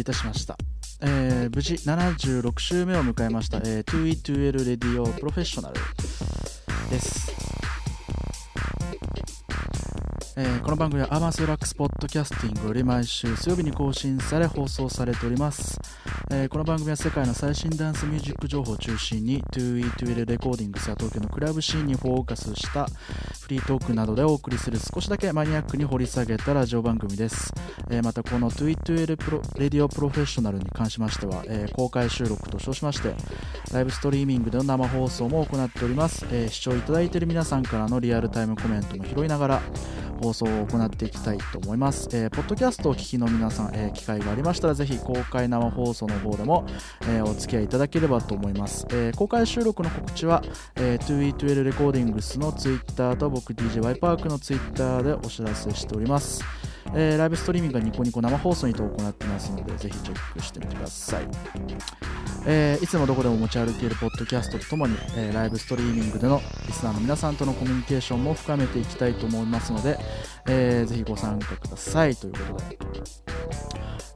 い、たせいたしました。えー、無事76週目を迎えました、えー、2E2L RADIO professional です。えーこの番組はアマスラックスポッドキャスティングより毎週水曜日に更新され放送されております、えーこの番組は世界の最新ダンスミュージック情報を中心に 2E2L レコーディングスや東京のクラブシーンにフォーカスしたフリートークなどでお送りする少しだけマニアックに掘り下げたラジオ番組です、えーまたこの 2E2L プロレディオプロフェッショナルに関しましては、えー公開収録と称しましてライブストリーミングでの生放送も行っております、え視聴いただいている皆さんからのリアルタイムコメントも拾いながら放送を行っていきたいと思います、えーポッドキャストをお聞きの皆さん、えー機会がありましたらぜひ公開生放送の方でも、えーお付き合いいただければと思います、えー公開収録の告知は、えー、2E12 レコーディングスのツイッターと僕 DJY パークのツイッターでお知らせしております。えーライブストリーミングがニコニコ生放送にて行ってますのでぜひチェックしてみてください。えーいつもどこでも持ち歩けるポッドキャストとともに、えーライブストリーミングでのリスナーの皆さんとのコミュニケーションも深めていきたいと思いますので、えーぜひご参加ください。ということで。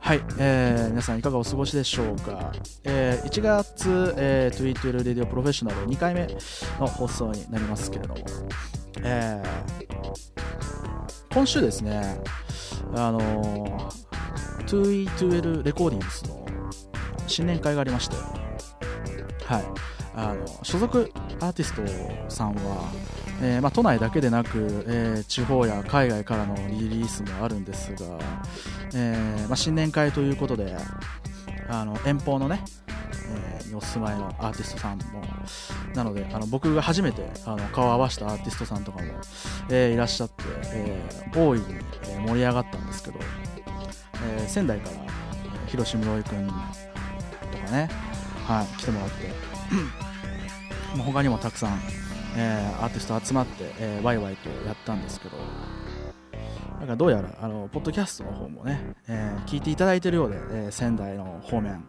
はい、えー皆さんいかがお過ごしでしょうか、えー1月、えー、2E2L RADIO professional 2回目の放送になりますけれども、えー今週ですねあのー、2E2L レコーディングスの新年会がありまして、はい、あの所属アーティストさんは、えーまあ、都内だけでなく、えー地方や海外からのリリースもあるんですが、えーまあ、新年会ということであの遠方のね、お住まいのアーティストさんもなのであの僕が初めてあの顔を合わせたアーティストさんとかも、えーいらっしゃって、えー大いに盛り上がったんですけど、えー仙台から、広志室井君とかね、はい、来てもらって ま他にもたくさん、えーアーティスト集まって、えーワイワイとやったんですけどなんかどうやらあのポッドキャストの方もね、えー聞いていただいてるようで、えー仙台の方面、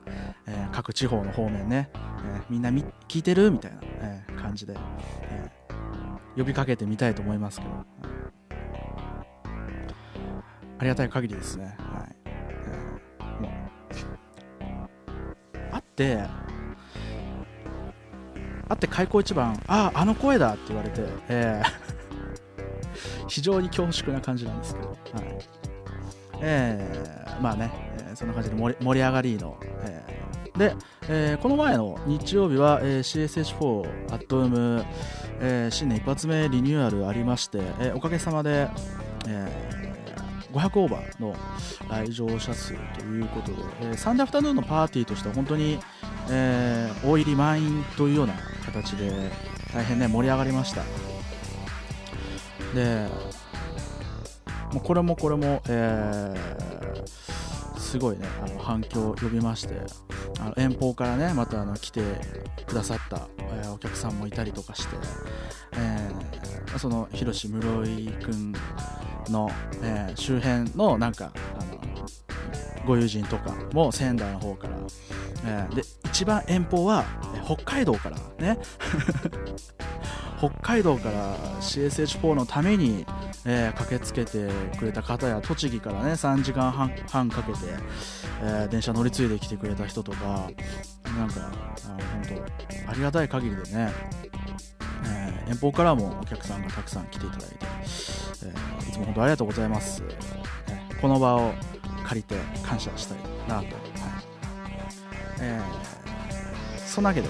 えー各地方の方面ね、えーみんなみ聞いてる？みたいな、えー感じで、えー呼びかけてみたいと思いますけど、ありがたい限りですね。はい。えーもう会って、会って開口一番、ああ、あの声だって言われて、えー非常に恐縮な感じなんですけど、はい。えーまあね、えーそんな感じで盛り上がりの、えー。で、えーこの前の日曜日は、えー CSH4 アットウム、えー新年一発目リニューアルありまして、えーおかげさまで、えー500オーバーの来場者数ということで、えーサンデーアフタヌーンのパーティーとしては本当に、えー大入り満員というような形で大変ね盛り上がりました。でこれもこれも、えーすごいね。あの反響を呼びましてあの遠方からねまたあの来てくださった、えーお客さんもいたりとかして、えーその広志室井君の、えー周辺のなんかあのご友人とかも仙台の方から、えーで一番遠方は北海道からね。北海道から CSH4 のために、えー駆けつけてくれた方や栃木からね3時間半かけて、えー電車乗り継いできてくれた人とかなんかあ本当ありがたい限りでね、えー遠方からもお客さんがたくさん来ていただいて、えいつも本当ありがとうございます、えこの場を借りて感謝したいなと、はい。えーそんなわけで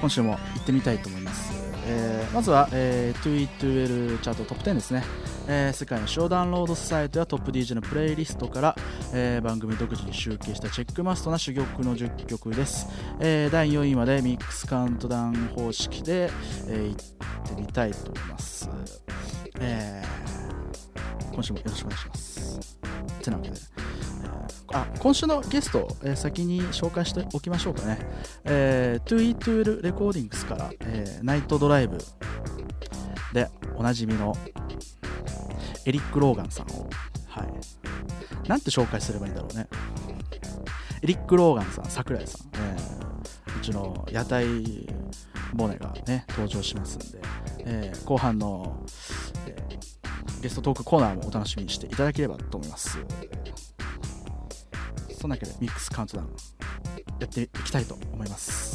今週も行ってみたいと思います、えーまずは、えー、2E2L チャートトップ10ですね、えー世界の主要ダウンロードサイトやトップ DJ のプレイリストから、えー番組独自に集計したチェックマストな珠玉の10曲です、えー第4位までミックスカウントダウン方式で、えー行ってみたいと思います、えー今週もよろしくお願いします。てなわけで、あ今週のゲスト、えー先に紹介しておきましょうかね、えー、2E2L レコーディングスから、えーナイトドライブでおなじみのエリック・ローガンさんを、はい、なんて紹介すればいいんだろうね。エリック・ローガンさん桜井さん、えーうちの屋台ボネがね登場しますんで、えー後半の、ゲストトークコーナーもお楽しみにしていただければと思います。そんなわけでミックスカウントダウンやっていきたいと思います。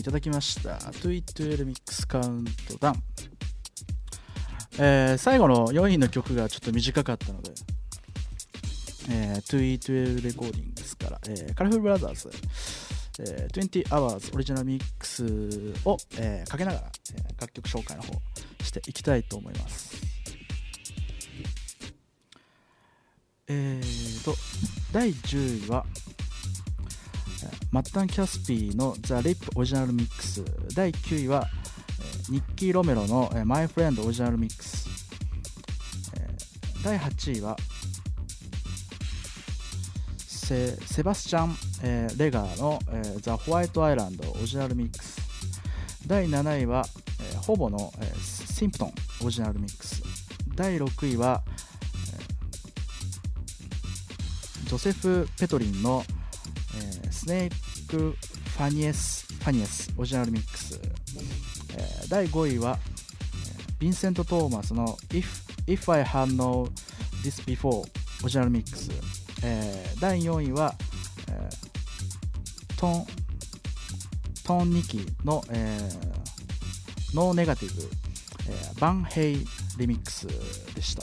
ていただきました。212ミックスカウントダウン。えー、最後の4位の曲がちょっと短かったので、えー、212レコーディングですから、えー、カラフルブラザーズ、えー、20 hours オリジナルミックスを、えー、かけながら、えー、楽曲紹介の方していきたいと思います。えーと、第10位は、マッタン・キャスピーの The Rip オリジナルミックス。第9位はえーニッキー・ロメロのえー My Friend オリジナルミックス。えー第8位はセセバスチャン、えーレガーの、えー The White Island オリジナルミックス。第7位は、えーホボの、えーシンプトンオリジナルミックス。第6位は、えージョセフ・ペトリンの、スネーク・ファニエスファニエスオリジナルミックス、えー第5位は、えヴィンセント・トーマスの If, If I Had No This Before オリジナルミックス、えー第4位は、えートントン・ニキの、えー、ノーネガティブ、えーバンヘイリミックスでした、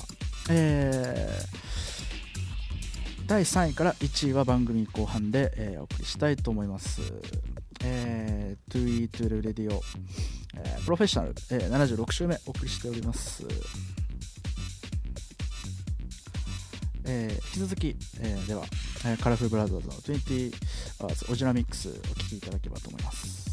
えー第3位から1位は番組後半で、えーお送りしたいと思います。えー、2E2L RADIO、えー professional、えー76週目お送りしております。えー引き続き、えーでは、えーカラフルブラザーズの20 Hours オジナミックスお聴きいただければと思います。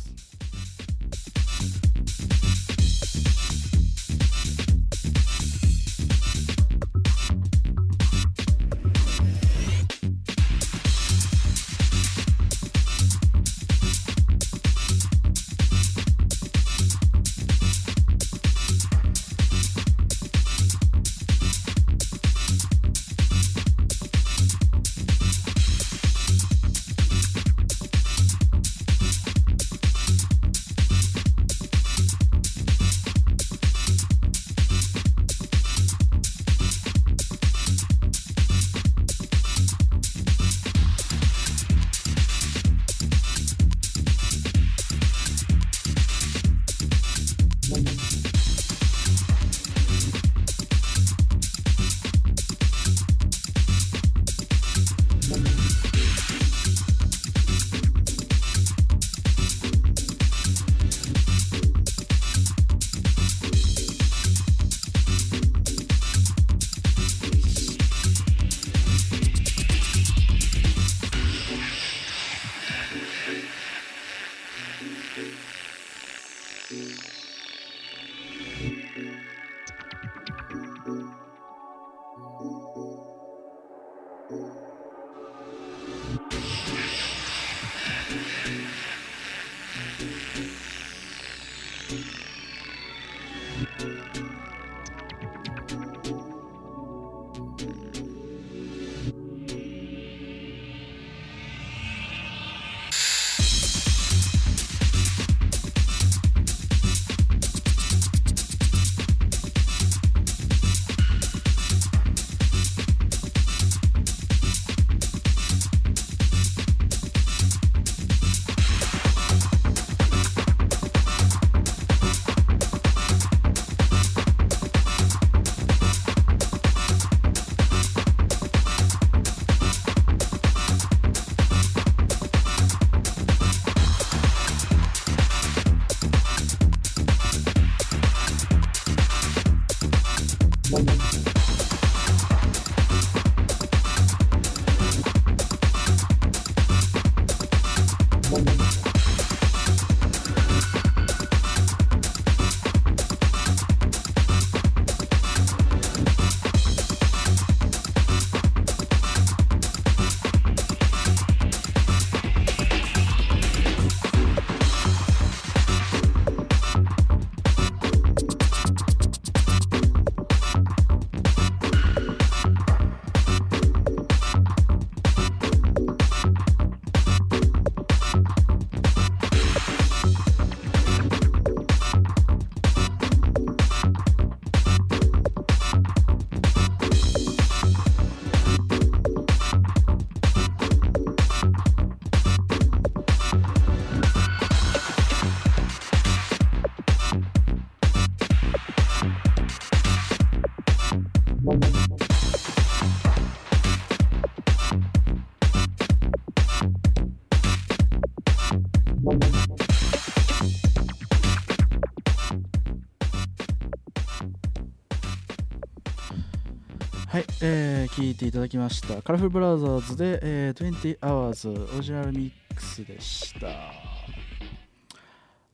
えー、聞いていただきました。カラフルブラザーズで、えー、20 Hours オリジナルミックスでした。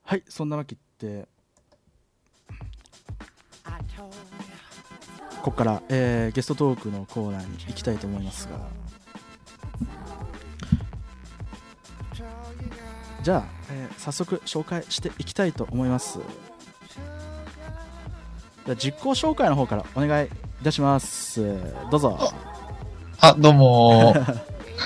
はい、そんなわけで、ここから、えーゲストトークのコーナーに行きたいと思いますが、じゃあ、えー早速紹介していきたいと思います。じゃあ実行紹介の方からお願いいたします。どうぞ。あ、どうもー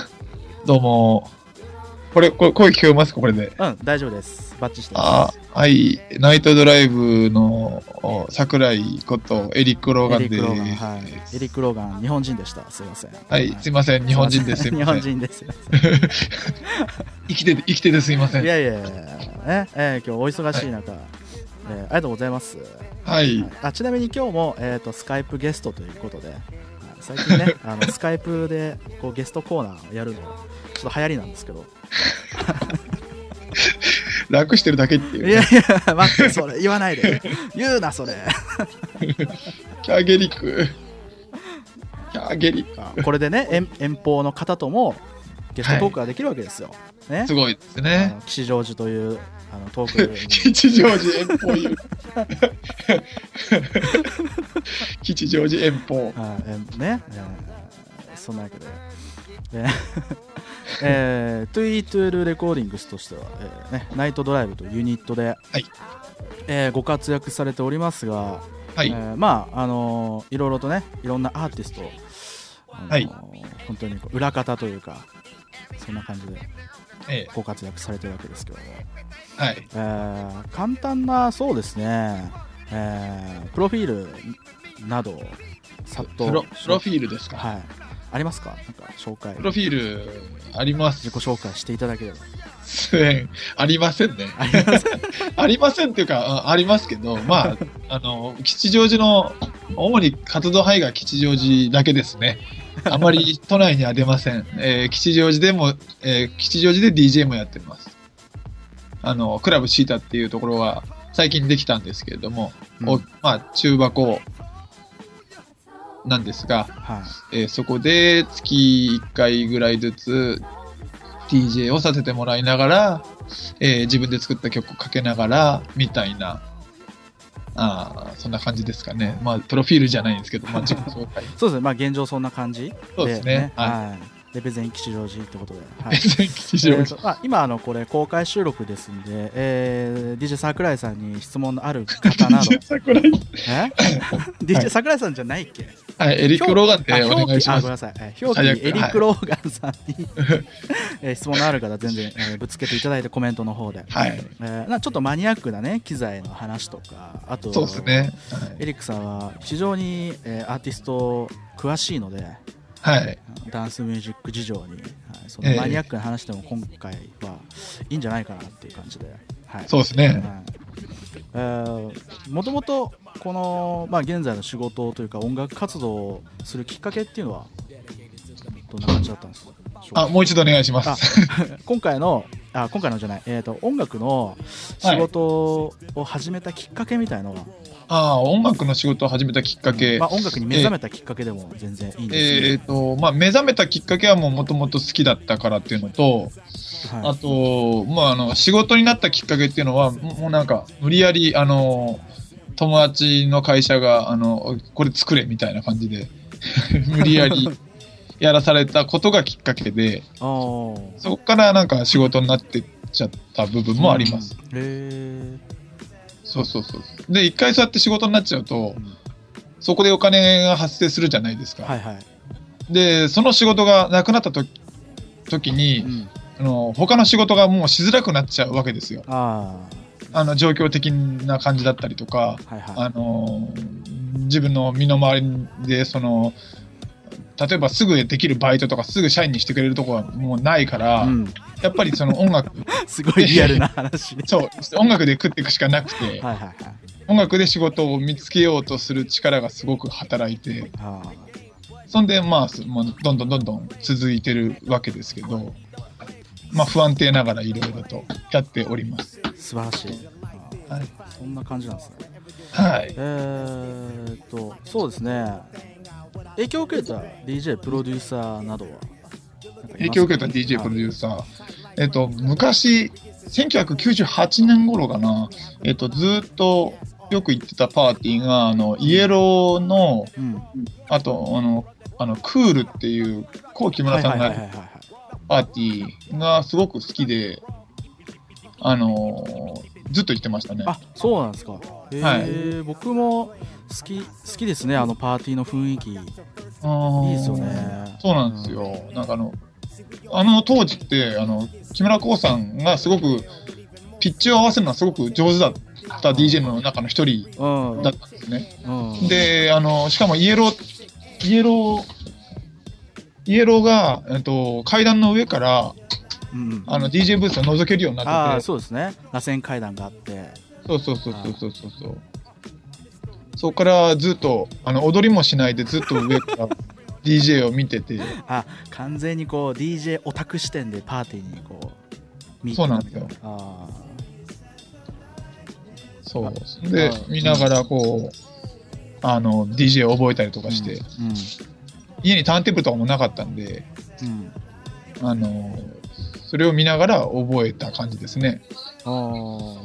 どうもーこれ、これ、声聞こえますかこれで？うん、大丈夫です。バッチしてまあ、はい。ナイトドライブのお桜井ことエリック・ローガす。エンでリック・ローガン、はい。エリック・ローガン、日本人でした。すいません。はい、すいません。日本人です。すい 日。本人です。生きてて、生きててすいません。いやいやいや、ねえー今日お忙しい中、えーありがとうございます。はい。あちなみに今日も、えー、とスカイプゲストということで、はい最近ね、あのスカイプでこうゲストコーナーをやるの、ちょっと流行りなんですけど、楽してるだけっていう、いやね。いや、待って、それ言わないで、言うな、それ。キャーゲリック。キャーゲリッあこれでね、遠遠方の方ともゲストトークができるわけですよ。ねク。すごいですあね。の吉祥寺というあのトークに吉祥寺遠方言う。吉祥寺遠方。はいえーね、えーそんなわけで、えー イトゥールレコーディングスとしては、えーね、ナイトドライブというユニットで、はいえーご活躍されておりますが、はい。えーまああのーいろいろとねいろんなアーティスト、あのーはい本当に裏方というかそんな感じでえご活躍されてるわけですけども、えはい。えー簡単なそうですね、えープロフィールなどさっとプロプロフィールですか？はい。ありますか？なんか紹介。プロフィールあります。自己紹介していただければ。ありませんね。ありますありませんっていうか、あありますけど、まあ、あの、吉祥寺の、主に活動範囲が吉祥寺だけですね。あまり都内には出ません。えー吉祥寺でも、えー吉祥寺で DJ もやってます。あの、クラブシータっていうところは最近できたんですけれども、うんおまあ、中箱なんですが、はい。えーそこで月1回ぐらいずつ DJ をさせてもらいながら、えー自分で作った曲をかけながら、みたいな、あーそんな感じですかね。まあ、プロフィールじゃないんですけど、まあ、自己紹介。そうですね。まあ現状そんな感じそうですねははい。レペゼン吉祥寺ってことで。はい。吉祥寺。えーあ、今あのこれ公開収録ですんで、えー、DJ 桜井さんに質問のある方など DJ 桜井え？DJ 桜井さんじゃないっけ？はい、エリック・ローガンであお願いしますあごめん。なさいえー表記エリック・ローガンさんに、えー質問のある方全然、えーぶつけていただいてコメントの方で、はい。えーなちょっとマニアックなね機材の話とかあとそうですね。エリックさんは非常に、えーアーティスト詳しいのではい。はい。ダンスミュージック事情に、はい、そのマニアックな話でも今回はいいんじゃないかなっていう感じで、はい、そうですね。もともとこの、まあ、現在の仕事というか音楽活動をするきっかけっていうのはどんな感じだったんですか？あ、もう一度お願いしまあす。今回のあ今回のじゃない、えー、と音楽の仕事を始めたきっかけみたいのは、ああ、音楽の仕事を始めたきっかけ。まあ、音楽に目覚めたきっかけでも全然いいんですえっ、と、まあ、目覚めたきっかけはもう元々好きだったからっていうのと、はい。あと、まあ、あの、仕事になったきっかけっていうのは、ももうなんか、無理やり、あの、友達の会社が、あの、これ作れみたいな感じで、無理やりやらされたことがきっかけで、そこからなんか仕事になってっちゃった部分もあります。。うんそうそうそう。で、一回そうやって仕事になっちゃうとう、んそこでお金が発生するじゃないですか。はいはい。で、その仕事がなくなったと時に、うんあの、他の仕事がもうしづらくなっちゃうわけですよ。ああの、状況的な感じだったりとか、あ、はいはい。あの、自分の身の回りで、その、例えばすぐできるバイトとかすぐ社員にしてくれるとこはもうないから、うん、やっぱりその音楽、すごいリアルな話で。そう、音楽で食っていくしかなくて、はいはいはい。音楽で仕事を見つけようとする力がすごく働いて、あそんで、まあ、すもうどんどんどんどん続いてるわけですけど、まあ、不安定ながらいろいろとやっております。あ、素晴らしい。あはい。そんな感じなんですね。はい。えーっと、そうですね。影響を受けた DJ プロデューサーなどは？影響を受けた DJ プロデューサー。えっと、昔、1998年頃かな、えっと、ずっとよく行ってたパーティーが、あの、イエローの、うん。あと、あの、あの、クールっていう、コウ木村さんがパーティーがすごく好きで、あのーずっと行ってましたね。あそうなんですか。はい。僕も好き好きですねあのパーティーの雰囲気。いいですよね。そうなんですよ。なんかあの、あの当時って、あの、木村光さんがすごく、ピッチを合わせるのはすごく上手だった DJ の中の一人うん。だったんですね。うん。で、あの、しかもイエロー、イエロー、イエローが、えっと、階段の上から、うん。あの、DJ ブースを覗けるようにあなってて、あそうですね。螺旋階段があって。そうそうそうそうそうそうそこからずっと、あの、踊りもしないでずっと上から DJ を見てて、あ完全にこう DJ オタク視点でパーティーにこう見そうなんですよ。あそう。であ、見ながらこう、あの、DJ を覚えたりとあかして、うん家にターンテーブルとかもなかったんで、うん。あの、それを見ながら覚えた感じですね。あうん、あ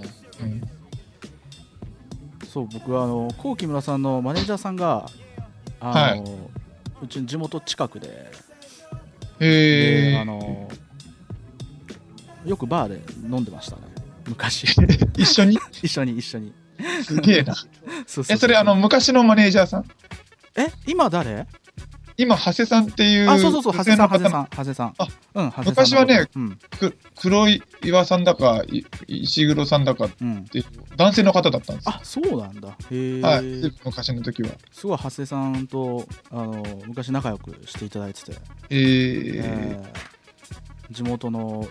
そう僕はあのコウキムラさんのマネージャーさんがあの、はうちの地元近くでへえであのよくバーで飲んでましたね。昔。一緒に？一緒に一緒に。すげえな。そうそう。え、それあの、昔のマネージャーさん？え今誰？今、長谷さんっていう、あそうそうそう長谷さん長谷さん。ん長谷さん。あうん昔はねうん。く黒岩さんだか、い石黒さんだかっうんていう、男性の方だったんですよ。あそうなんだ。へえ、はい。昔の時は。すごい長谷さんとあの昔仲良くしていただいてて、えー、えー。地元の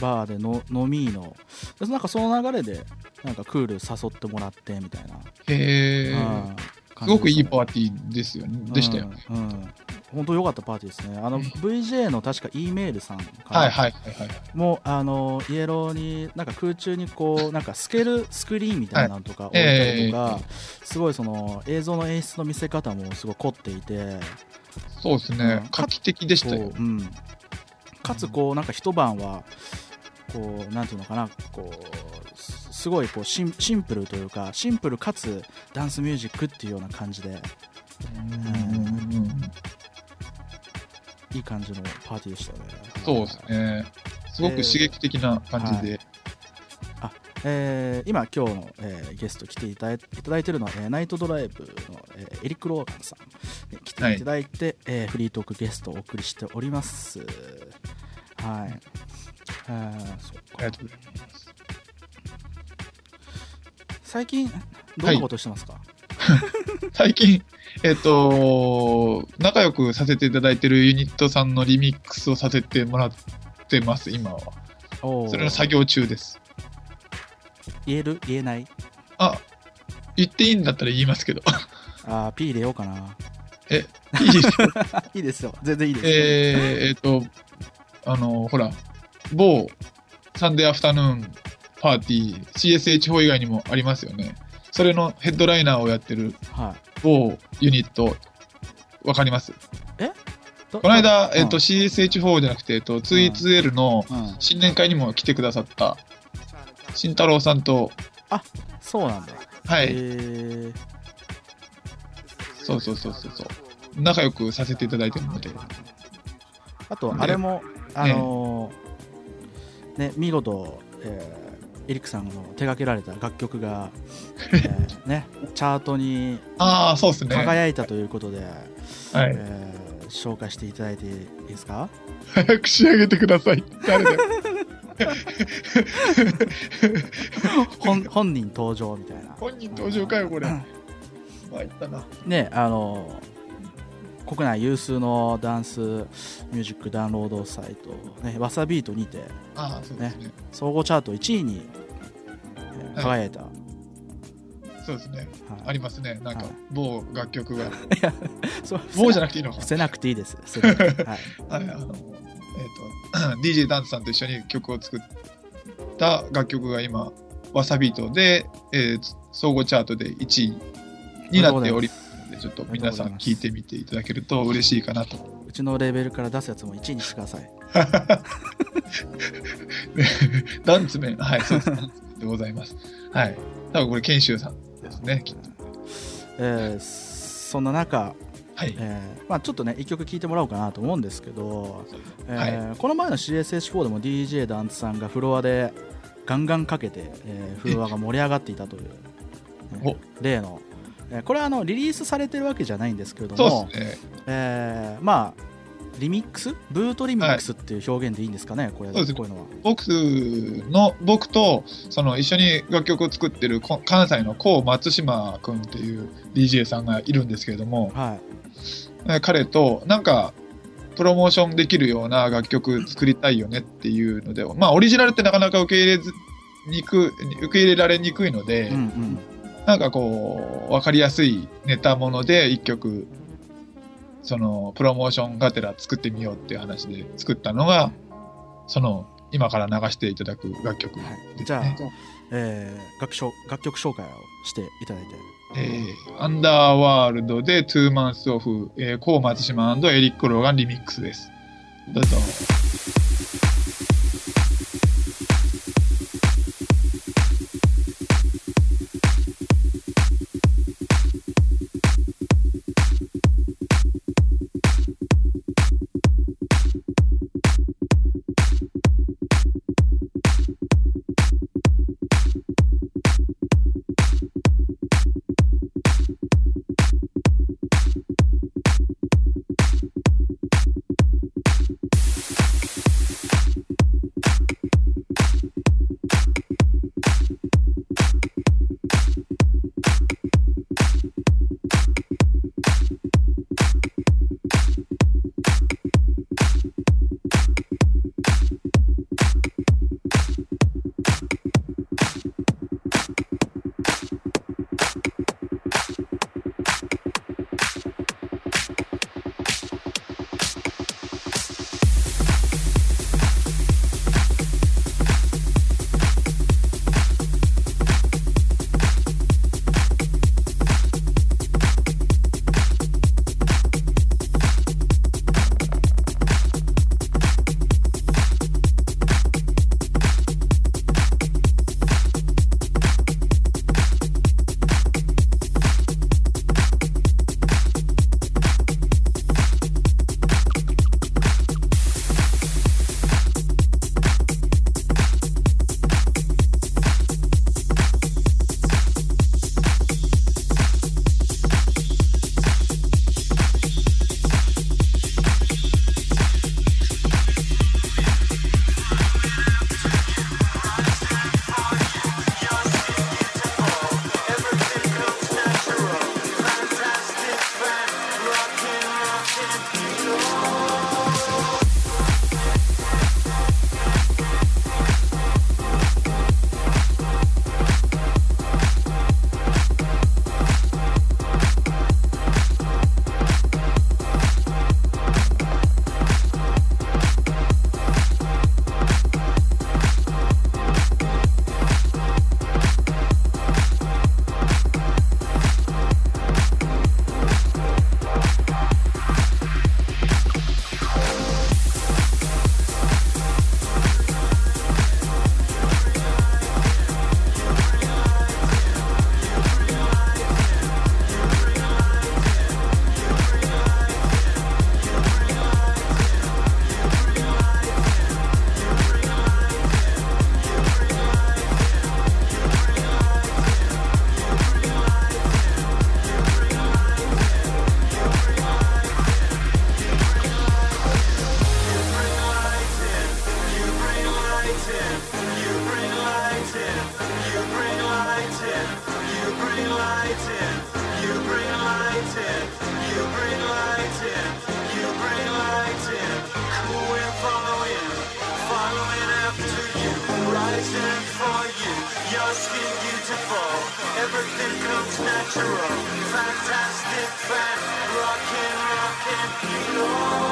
バーでの飲みの。でなんかその流れでなんかクール誘ってもらってみたいな、へえうんすごくいいパーーティーですよね。でしたよね。うん、うん本当良かったパーティーですねあの VJ の確か E メールさんかなはいはいはいはい。もうあのイエローになんか空中にこうなんか透けるスクリーンみたいなのとか置いたりとか、すごいその映像の演出の見せ方もすごい凝っていてそうですねうん。画期的でしたよ。うん、かつこうなんか一晩はこうなんていうのかなこうすすごいこうシンシンプルというかシンプルかつダンスミュージックっていうような感じでうんいい感じのパーティーでしたよね。そうですね。すごく刺激的な感じで。えー今今日の、えーゲスト来ていただいいただいてるのは、えーナイトドライブの、えーエリック・ローガンさんに来ていただいて、えーフリートークゲストをお送りしております。はいえーそうありがとうございます。最近どんなことしてますか、最近、えっ、と、仲良くさせていただいてるユニットさんのリミックスをさせてもらってます、今は。それの作業中です。言える？言えない？あ、言っていいんだったら言いますけど。あー P 入れようかな。え、いいです いいですよ。全然いいですよ、えー、えっと、あの、ほら、某サンデーアフタヌーンパーティー、CSH 法以外にもありますよね。それのヘッドライナーをやってるはい。某ユニット、わかります？ここの間、えっ、うん。と、CSH4 じゃなくて、えっと、2E2L のうん、新年会にも来てくださった、慎太郎さんと、そうなんだ。はい、えー。そうそうそうそうそう、仲良くさせていただいてるので、あとあれもあのーね見事、えーエリックさんの手掛けられた楽曲が、えーね、チャートにああ、そうですね。はい。輝いたということで、えー紹介していただいていいですか？早く仕上げてください。誰だよ。本本人登場みたいな本人登場かよ、これ。まあ、いったな。ねあの国内有数のダンスミュージックダウンロードサイト、ね、わさビートにてああ、そうですね。総合チャート1位にえー輝いた、そうですね。はいありますね。なんかはい、某楽曲が。そう某じゃなくていいの？か伏せなくていいです。はい、はい、あの、えっ、と、DJ ダンスさんと一緒に曲を作った楽曲が今、わさビートで、えー総合チャートで1位になっており、ので、ちょっと皆さん聞いてみていただけると嬉しいかなと。うちのレベルから出すやつも1位にしてください。ダンツメン、はい、そうです。でございます。はい。多分これ、研修さんですね、きっと。えーそんな中、はい。えーまあ、ちょっとね、一曲聴いてもらおうかなと思うんですけど、えーはこの前の CSH4 でも DJ ダンツさんがフロアでガンガンかけて、えーフロアが盛り上がっていたという、ねお例の、えーこれはあのリリースされてるわけじゃないんですけれどそうも、ね。えーまあリミックス？ブートリミックスっていう表現でいいんですかね、これそうです。こういうのは。僕の、僕と、その一緒に楽曲を作ってるこ関西の高松島くんっていう DJ さんがいるんですけれども、はい。えー彼となんかプロモーションできるような楽曲作りたいよねっていうので、まあオリジナルってなかなか受け入れずにく受け入れられにくいので、うんうんなんかこう、わかりやすいネタもので一曲、そのプロモーションがてら作ってみようっていう話で作ったのが、その今から流していただく楽曲ねはいじゃあえー楽章楽曲紹介をしていただいて。えーアンダーワールドで2マンスオフ、えー、コー松島エリック・ローガンリミックスです。どうぞ。nothing comes natural. Fantastic, fan, rockin', rockin', you know.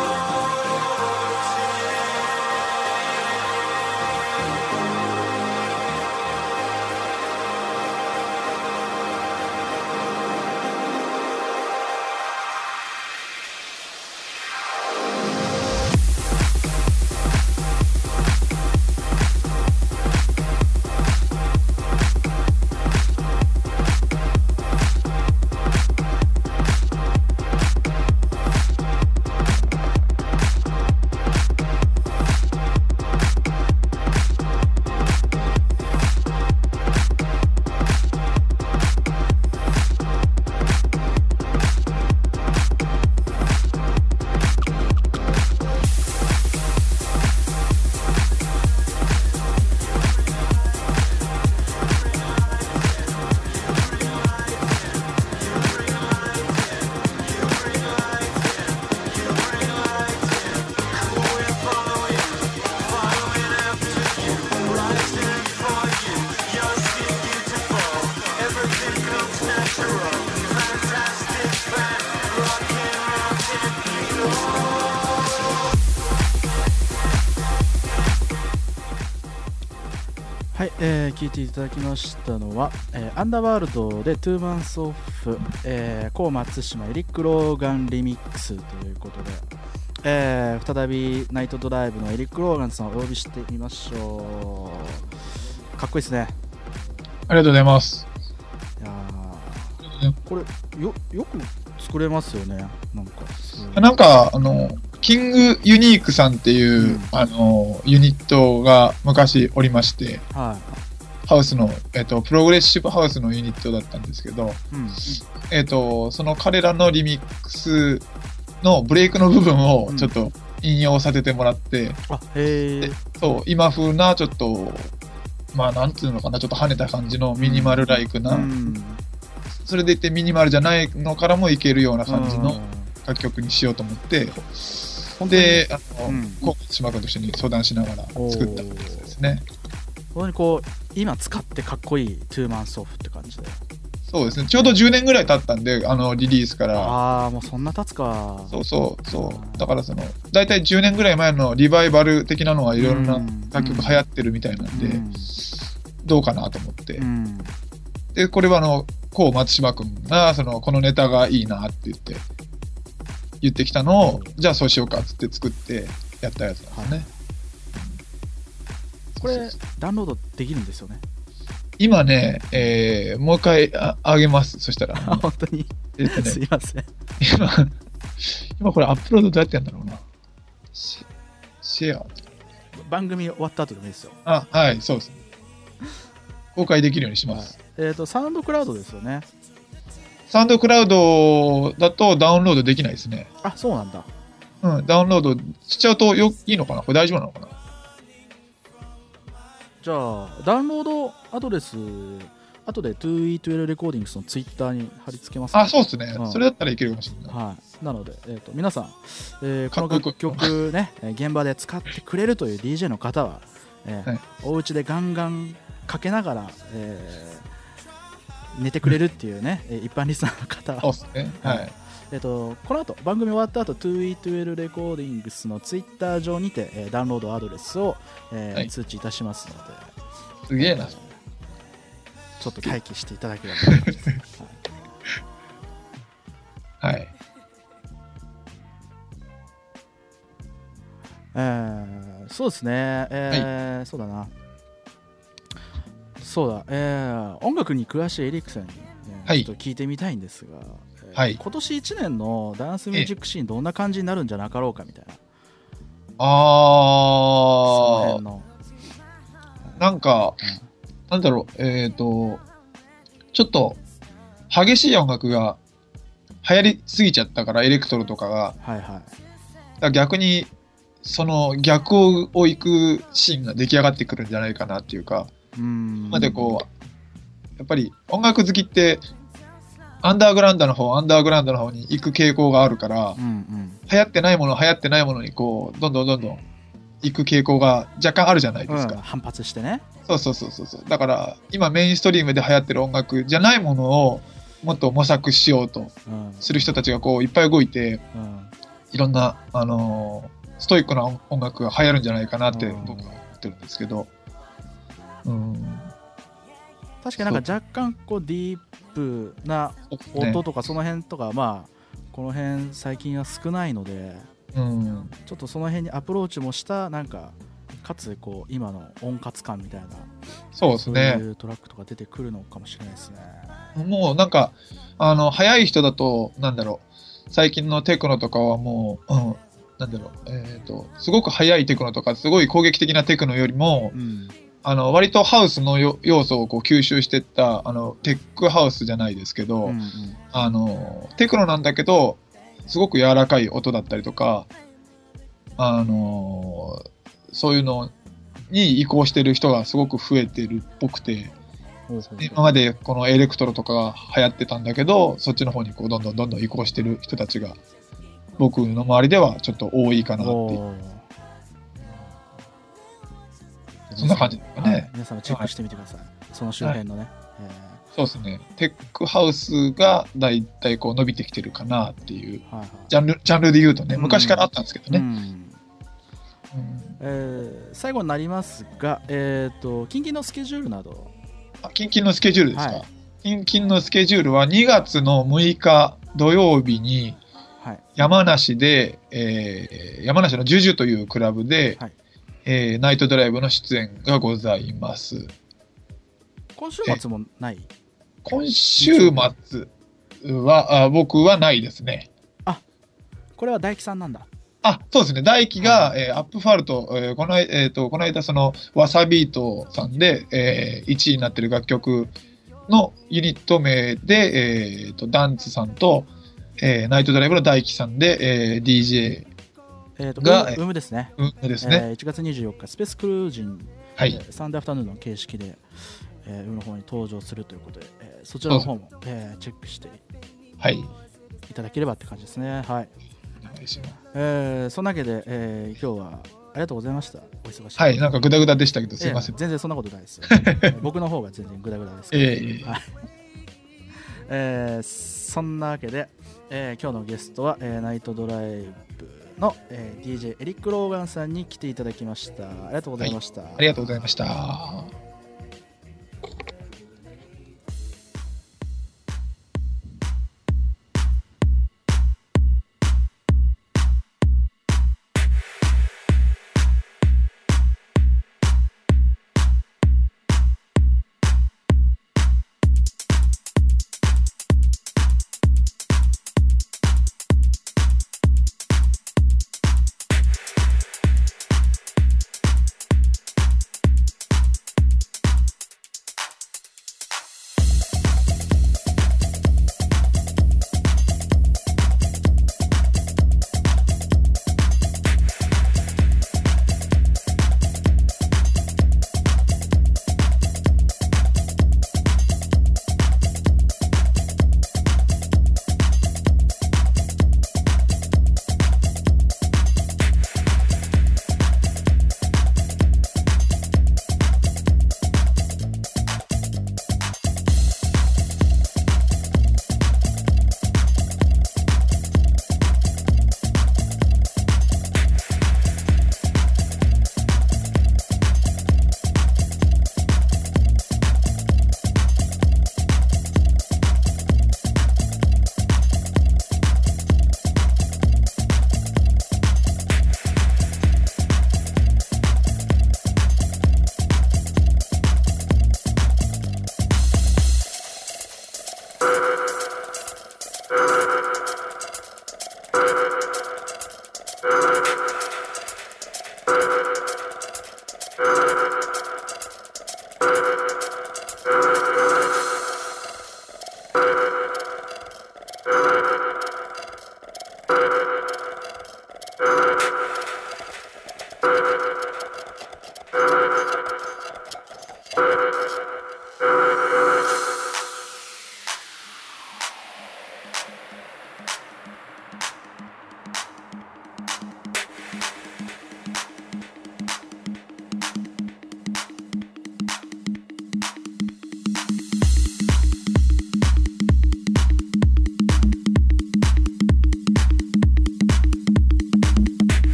聞いていただきましたのは、えーアンダーワールドで2 months off、えー、コー松島エリック・ローガンリミックスということで、えー再びナイトドライブのエリック・ローガンさんをお呼びしてみましょう。かっこいいですね。ありがとうございます。いやー。これよよく作れますよね。なんかなんか、あの、キングユニークさんっていう、うん。あの、ユニットが昔おりまして、はいハウスの、えっ、と、プログレッシブハウスのユニットだったんですけど、うん。えっ、と、その彼らのリミックスのブレイクの部分をちょっと引用させてもらって、あへえそう、今風なちょっと、まあなんていうのかな、ちょっと跳ねた感じのミニマルライクな、うん。それでいてミニマルじゃないのからもいけるような感じのうん。楽曲にしようと思って、で、あの、うん。島君と一緒に相談しながら作ったやつですね。本当にこう今使ってかっこいい2マンスオフって感じでそうですね。ちょうど10年ぐらい経ったんで、あの、リリースから。ああもうそんな経つかそうそう、そう。だからその、大体10年ぐらい前のリバイバル的なのはいろいろなうん楽曲流行ってるみたいなんで、うんどうかなと思って。うんで、これはあの、こう松島くんが、その、このネタがいいなって言って、言ってきたのを、じゃあそうしようかっつって作ってやったやつなんですね。これダウンロードできるんですよね？今ね、えー、もう一回ああげます。そしたら。あ 本当に？えっとねす、いません今、今これアップロードどうやってやるんだろうな。シシェア。番組終わった後でもいいですよ、あ、はい、そうですね。公開できるようにします。えっ、とサウンドクラウドですよねサウンドクラウドだとダウンロードできないですね。あそうなんだうん、ダウンロードしちゃうとよいいのかな？これ大丈夫なのかな？じゃあダウンロードアドレス後で 2E12 レコーディングスのツイッターに貼り付けます、あ、そうですね、うん。それだったらいけるかもしれない。はい、なので、えー、と皆さん、えーこの楽曲ね、えー現場で使ってくれるという DJ の方は、えーはい。お家でガンガンかけながら、えー寝てくれるっていうね、えー一般リスナーの方は、そうですね。はい。えー、とこの後番組終わった後 2E12 レコーディングスのツイッター上にて、えーダウンロードアドレスを、えーはい。通知いたしますので、すげえな。ちょっと待機して。いただければと思います。はい。はい。えーそうですね、えーそうだな、そうだ、えー音楽に詳しいエリックさんに、えーはい。ちょっと聞いてみたいんですが、えーはい。今年1年のダンスミュージックシーン、どんな感じになるんじゃなかろうかみたいな、そのあ辺の、ー、なんか、なんだろう、えっ、と、ちょっと、激しい音楽が流行りすぎちゃったから、エレクトロとかが、はいはい、逆に、その逆をを行くシーンが出来上がってくるんじゃないかなっていうか、うーん。までこう、やっぱり音楽好きって、アンダーグラウンドの方、アンダーグラウンドの方に行く傾向があるからう、んうん、流行ってないもの、流行ってないものにこう、どんどんどんどん行く傾向が若干あるじゃないですか。うん反発してね、そうそうそうそうそう。だから、今メインストリームで流行ってる音楽じゃないものをもっと模索しようとうんする人たちがこういっぱい動いて、うんいろんな、あのーストイックな音楽が流行るんじゃないかなってうん僕は思ってるんですけど。うん。確かになんか若干こうディープなね音とかその辺とか、まあこの辺最近は少ないのでうん。ちょっとその辺にアプローチもしたなんかかつこう今の温活感みたいなそうですそうね。いうトラックとか出てくるのかもしれないですね。もうなんか、あの、早い人だと、なんだろう、最近のテクノとかはもう、うん、なんだろう、えっ、と、すごく早いテクノとか、すごい攻撃的なテクノよりも、うんあの、割とハウスのよ要素をこう吸収してった、あの、テックハウスじゃないですけど、うんうん。あの、テクノなんだけど、すごく柔らかい音だったりとか、あの、そういうのに移行してる人がすごく増えてるっぽくて、今までこのエレクトロとかが流行ってたんだけど、そっちの方にこうどんどんどんどん移行してる人たちが、僕の周りではちょっと多いかなっていう。そんな感じですかね。はい。皆さんもチェックしてみてください、その周辺のね、えそうですね。テックハウスがだいたいこう伸びてきてるかなっていう、ーはいはい。ジャンル、ジャンルで言うとね、うん。昔からあったんですけどね。うん。うん。えー最後になりますが、えー、と近々のスケジュールなど、あ、近々のスケジュールですか、はい。近々のスケジュールは2月の6日土曜日にはい。山梨で、えー山梨のジュジュというクラブで、はいえーナイトドライブの出演がございます。今週末もない？今週末は、あ僕はないですね。これは大樹さんなんだあ、そうですね。大輝が、はえーアップファルト、えーこの間、えーと、この間、その、わさビートさんで、えー1位になってる楽曲のユニット名で、えーと、ダンツさんと、えーナイトドライブの大輝さんで、えー DJ えー、とがウームですね。うんですね。えー1月24日スペースクルージン、はい。え。ーサンデーアフタヌーンの形式で、えー、ウームの方に登場するということで、えーそちらの方も、えーチェックしてはい。いただければって感じですね。はい、えーそんなわけで、えー今日はありがとうございました。お忙しいはい。なんかグダグダでしたけど、すいません。ええ。全然そんなことないです 僕の方が全然グダグダですけど、ええ。はい。えーそんなわけで、えー今日のゲストは、えーナイトドライブの、えー DJ エリック・ローガンさんに来ていただきましたありがとうございました、ありがとうございました。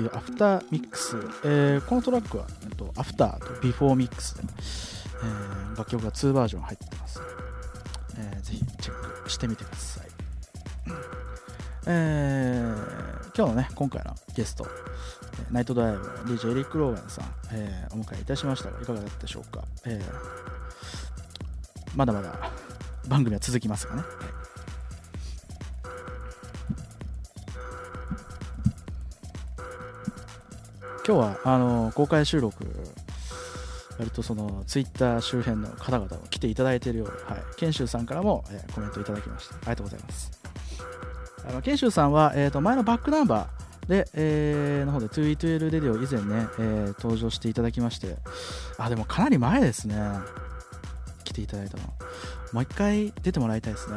ー、アンドレスユーアフターミックス、えー、このトラックは、えっと、アフターとビフォーミックスで、えー、楽曲が2バージョン入ってます、えー、ぜひチェックしてみてください。えー、今日のね、今回のゲスト、 Night Drive DJ エリック・ローガンさん、えー、お迎えいたしましたが、いかがだったでしょうか？えー、まだまだ番組は続きますがね。今日はあの公開収録、割とそのツイッター周辺の方々も来ていただいているようで、はい、研修さんからも、えー、コメントいただきました。ありがとうございます。あの研修さんは、えー、と前のバックナンバーで、えー、の方で 2E12 レディオ以前ね、えー、登場していただきまして、あ、でもかなり前ですね。来ていただいたの。もう一回出てもらいたいですね。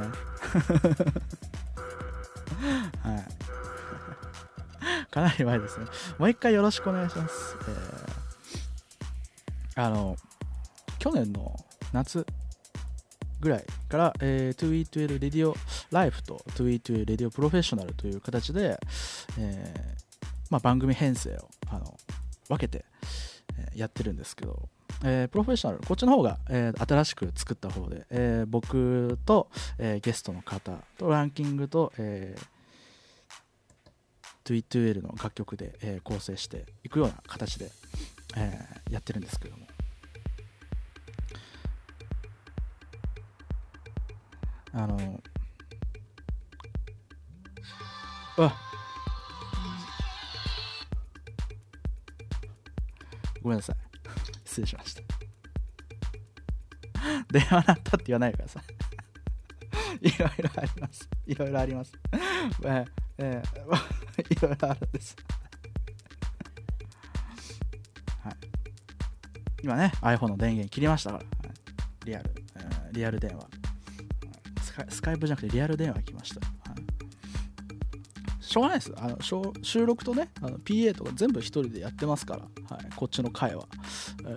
かなり前ですね。もう一回よろしくお願いします。えー、あの、去年の夏ぐらいから、えー、2E12 レディオライフと 2E12 レディオプロフェッショナルという形で、えーまあ、番組編成をあの分けて、えー、やってるんですけど、えー、プロフェッショナルこっちの方が、えー、新しく作った方で、えー、僕と、えー、ゲストの方とランキングと、えー、2E2L の楽曲で、えー、構成していくような形で、えー、やってるんですけども。あのあ。ごめんなさい。失礼しました。電話鳴ったって言わないでくださ。い いろいろあります。いろいろあります。えー、えー、いろいろあるんです。はい。今ね iPhone の電源切りましたから、はい、リアル、え、リアル電話。スカイプじゃなくてリアル電話来ました。はい、しょうがないです。あの収録とね、あの PA とか全部1人でやってますから、はい、こっちの会は。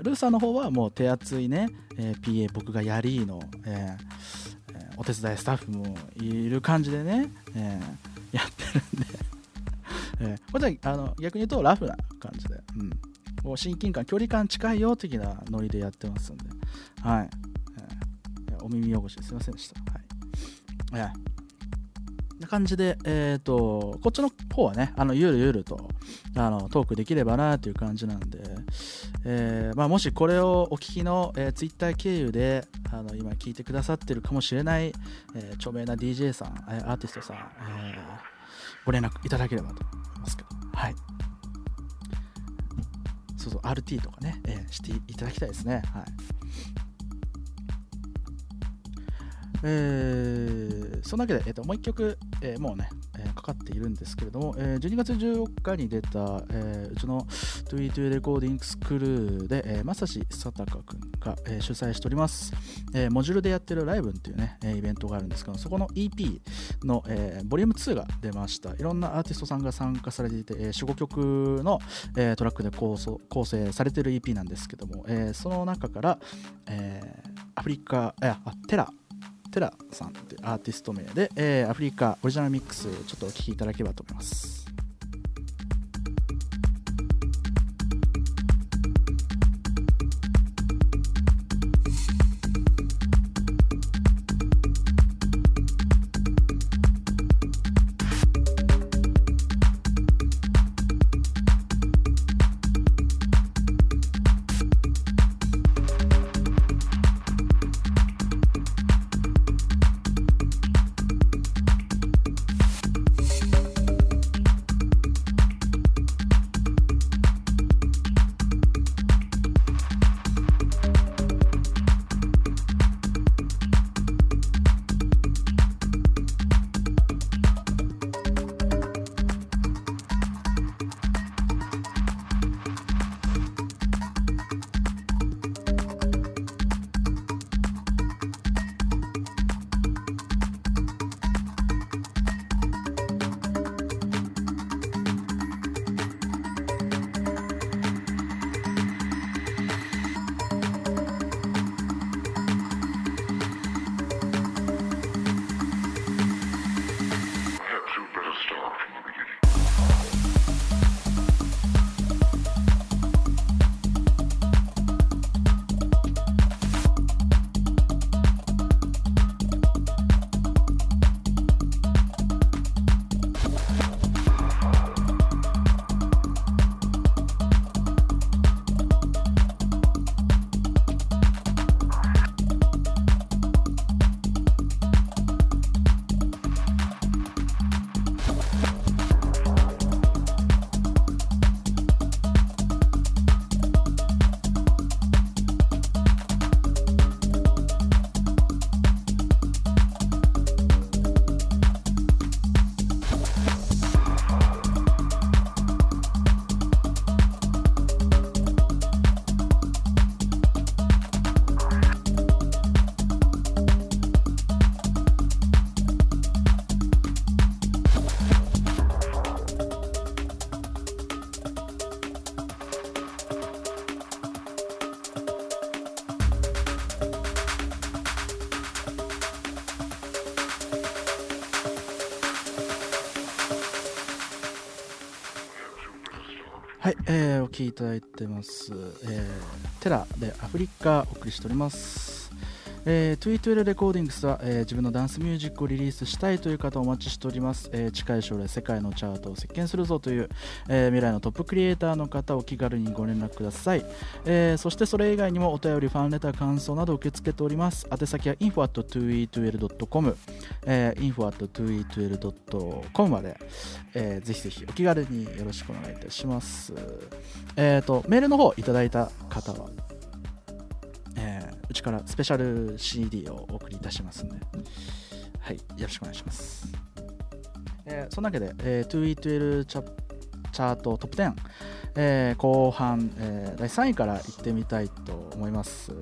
ルーさんの方はもう手厚いね、えー、PA 僕がやりの、えー、お手伝いスタッフもいる感じでね、えー、やってるんで。えー、これあの逆に言うとラフな感じで、うん、もう親近感、距離感近いよ的なノリでやってますんで、はい。えー、お耳汚しすいませんでした。はい。えな感じで、えっ、ー、と、こっちの方はね、あの、ゆるゆると、あの、トークできればなという感じなんで、えー、まあ、もしこれをお聞きの、えー、Twitter 経由で、あの、今聞いてくださってるかもしれない、えー、著名な DJ さん、えアーティストさん、えご連絡いただければと思いますけど、はい。そうそう、RT とかね、えしていただきたいですね。はい。えー、そんなわけで、えーと、もう一曲、えー、もうね、かかっているんですけれども、えー、12月14日に出た、えー、うちの22レコーディングスクルーで、えー、まさしさたかくんが、えー、主催しております、えー、モジュールでやってるライブっていうね、えー、イベントがあるんですけど、そこの EP の、えー、ボリューム2が出ました。いろんなアーティストさんが参加されていて、えー、4、5曲の、えー、トラックで構想構成されてる EP なんですけども、えー、その中から、えー、アフリカ、あ、テラテラさんというアーティスト名で、えー、アフリカオリジナルミックスちょっとお聴きいただければと思います。きいただいてます、えー、テラでアフリカお送りしております。えー、2E2L Recordings は、えー自分のダンスミュージックをリリースしたいという方をお待ちしております、えー近い将来世界のチャートを席巻するぞという、えー未来のトップクリエイターの方お気軽にご連絡ください、えーそしてそれ以外にもお便りファンレター感想など受け付けております。宛先は info.2e2l.com、えー、info.2e2l.com まで、えーぜひぜひお気軽によろしくお願いいたします。えー、とメールの方いただいた方は、うちからスペシャル CD をお送りいたしますので、はい、よろしくお願いします。えーそんなわけで、えー、2E12 チャチャートトップ10、えー後半、えー第3位からいってみたいと思います。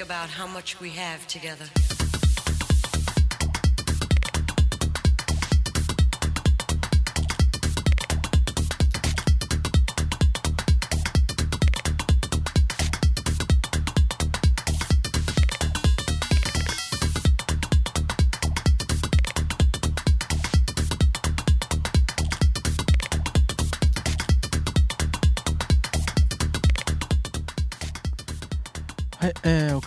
About how much we have together.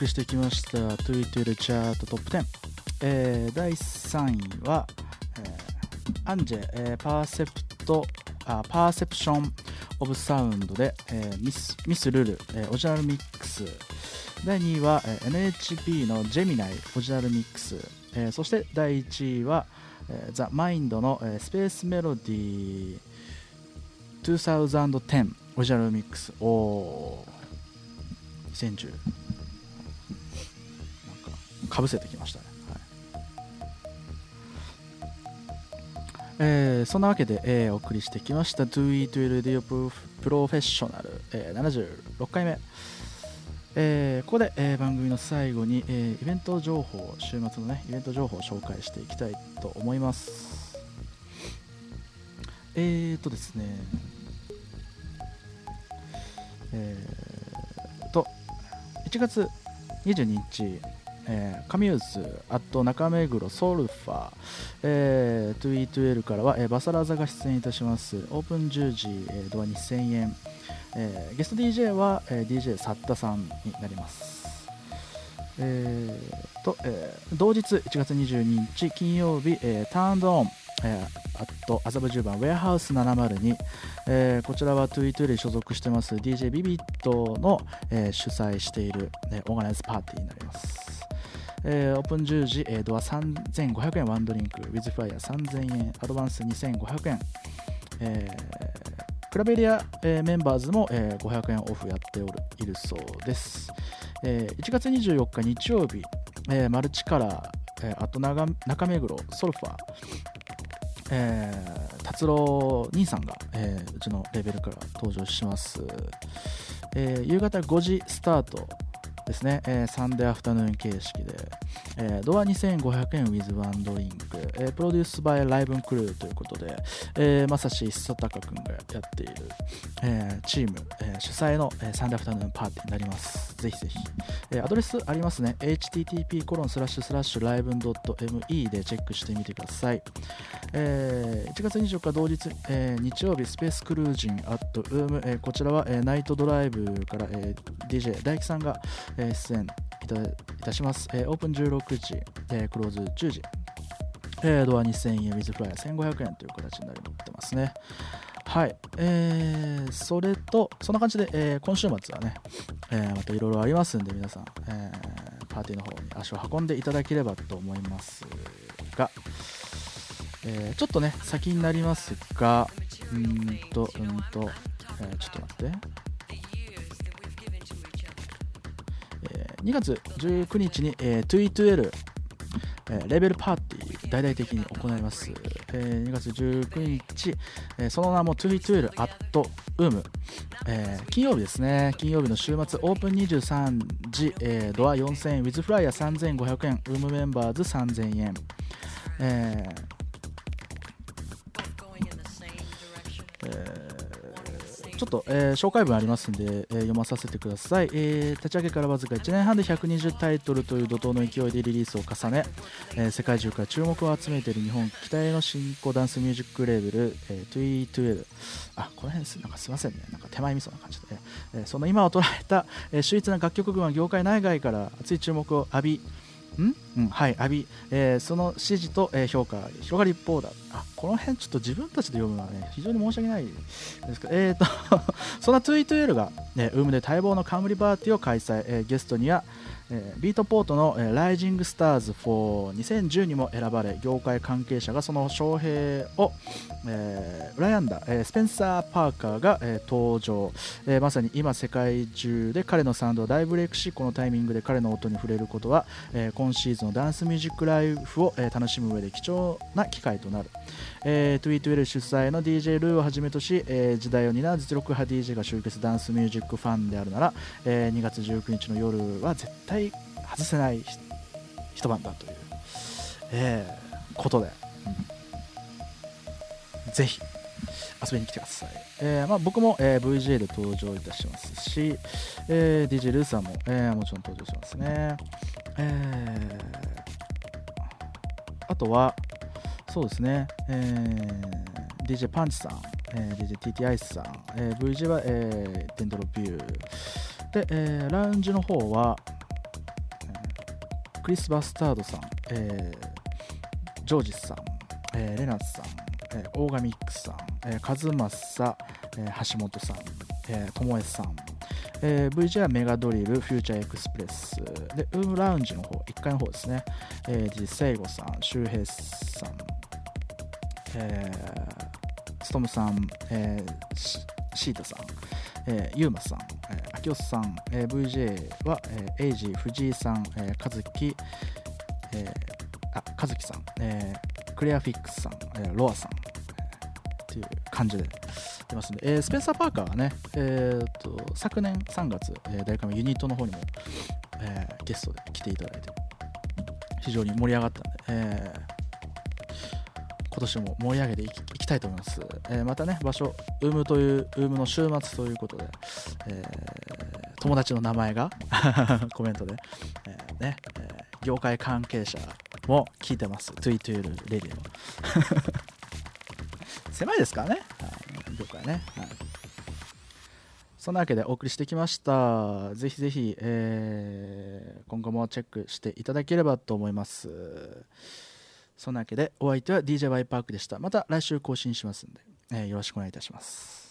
えーお送りしてきました「2E2L Chart Top 10」えー第3位は、えーアンジェ、えーパーセプトあ Perception of Sound で、えーミスミス・ルル、えー Original Mix 第2位は、えー NHB の Gemini Original Mix、えーそして第1位は、えー The Mind の、えー Space Melody 2010 Original Mix おー。2010かぶせてきましたね、はい。えーそんなわけで、えーお送りしてきました Do It Will Radio Professional、えー76回目。えーここで、えー番組の最後に、えーイベント情報週末のねイベント情報を紹介していきたいと思います。えーとですね。えーと1月22日、えーカミューズ、アット中目黒、ソルファー、えー、2E2L からは、えーバサラザが出演いたします。オープン10時、えードア2000円、えーゲスト DJ は、えー DJ サッタさんになります。えーとえー同日1月22日金曜日、えーターンドオン、えー、あと麻布十番ウェアハウス702、えーこちらはトゥイトゥイに所属してます DJ ビビットの、えー主催している、えーオーガナイズパーティーになります。えーオープン10時、えードア3500円ワンドリンク、ウィズフライヤー3000円、アドバンス2500円、えークラベリア、えーメンバーズも、えー500円オフやっておるいるそうです。えー1月24日日曜日、えーマルチカラー、えーあと中目黒ソルファー、えー達郎兄さんが、えーうちのレベルから登場します、えー夕方5時スタート。ですね、えーサンデーアフタヌーン形式で、えードア2500円 with ワンドリンク、えープロデュースバイライブンクルーということで、えーまさし久高くんがやっている、えーチーム、えー主催の、えーサンデーアフタヌーンパーティーになります。ぜひぜひ、えーアドレスありますね。Http コロンスラッシュスラッシュライブン .me でチェックしてみてください。えー1月24日同日、えー日曜日スペースクルージンアットウーム、えーこちらは、えーナイトドライブから、えー DJ 大樹さんが、出演いたします、えーオープン16時、えークローズ10時、えードア2000円ウィズフライヤー1500円という形になりってますね。はい、えーそれとそんな感じで、えー今週末はね、えーまたいろいろありますんで皆さん、えーパーティーの方に足を運んでいただければと思いますが、えーちょっとね先になりますがうんとうんと、えーちょっと待って、えー2月19日に、えー、2E2L、えーレベルパーティー大々的に行います、えー2月19日、えーその名も 2E2L at ウーム、えー金曜日ですね。金曜日の週末オープン23時、えードア4000円ウィズフライヤー3500円ウームメンバーズ3000円。えー.えーちょっと、えー紹介文ありますんで、えー読まさせてください、えー立ち上げからわずか1年半で120タイトルという怒涛の勢いでリリースを重ね、え世界中から注目を集めている日本期待の新興ダンスミュージックレーベル、えー、2E12 あこの辺ですなんかすいませんね。なんか手前味噌な感じで、えその今を捉えた、え秀逸な楽曲群は業界内外から熱い注目を浴びん？うん、はい、浴び、えその支持と、え評価広がり一方だ。あ、この辺ちょっと自分たちで読むのはね非常に申し訳ないですけどえーと そんな 2E2L が、ね、ウームで待望の冠パーティーを開催、えーゲストには、えービートポートの、えーライジングスターズ42010にも選ばれ業界関係者がその招聘を、えー羨んだ、えースペンサー・パーカーが、えー登場、えーまさに今世界中で彼のサウンドを大ブレイクしこのタイミングで彼の音に触れることは、えー今シーズンのダンスミュージックライフを、えー楽しむ上で貴重な機会となる、えー、トゥイートウェル主催の DJ ルーをはじめとし、えー時代を担う実力派 DJ が集結ダンスミュージックファンであるなら、えー2月19日の夜は絶対外せない一晩だという、えーことで、うん。ぜひ遊びに来てください、えーまあ、僕も、えー VJ で登場いたしますし、えー DJ ルーさんも、えーもちろん登場しますね、えーあとはそうですね、えー DJ パンチさん、えー DJ TT アイスさん、えー VJ は、えーデンドロビュー。で、えーラウンジの方は、えークリス・バスタードさん、えージョージさん、えーレナスさん、えーオーガミックスさん、えーカズマッサ、えー橋本さん、えー、ともえさん、えー VJ はメガドリル、フューチャーエクスプレス、で、ウームラウンジの方、1階の方ですね、えー、セイゴさん、周平さん、えー、ストムさん、えーシータさん、えー、ユーマさん、えー、アキオスさん、えー VJ は、えーエイジ、藤井さん、えー、カズキ、えー、あ、カズキさん、えークレアフィックスさん、えーロアさん、えーっていう感じで出ますんで、えースペンサー・パーカーはね、えーと昨年3月、えー、大会のユニットの方にも、えーゲストで来ていただいて、非常に盛り上がったんで、えー今年も盛り上げていきいきたいと思います、えーまたね場所ウームというウームの週末ということで、えー友達の名前が コメントで、えーねえ業界関係者も聞いてます。トゥイトゥールレディオ。狭いですからね、はい、業界ね、はい。そんなわけでお送りしてきました。ぜひぜひ、えー今後もチェックしていただければと思います。そんなわけで、お相手は DJY パークでした。また来週更新しますんで、えーよろしくお願いいたします。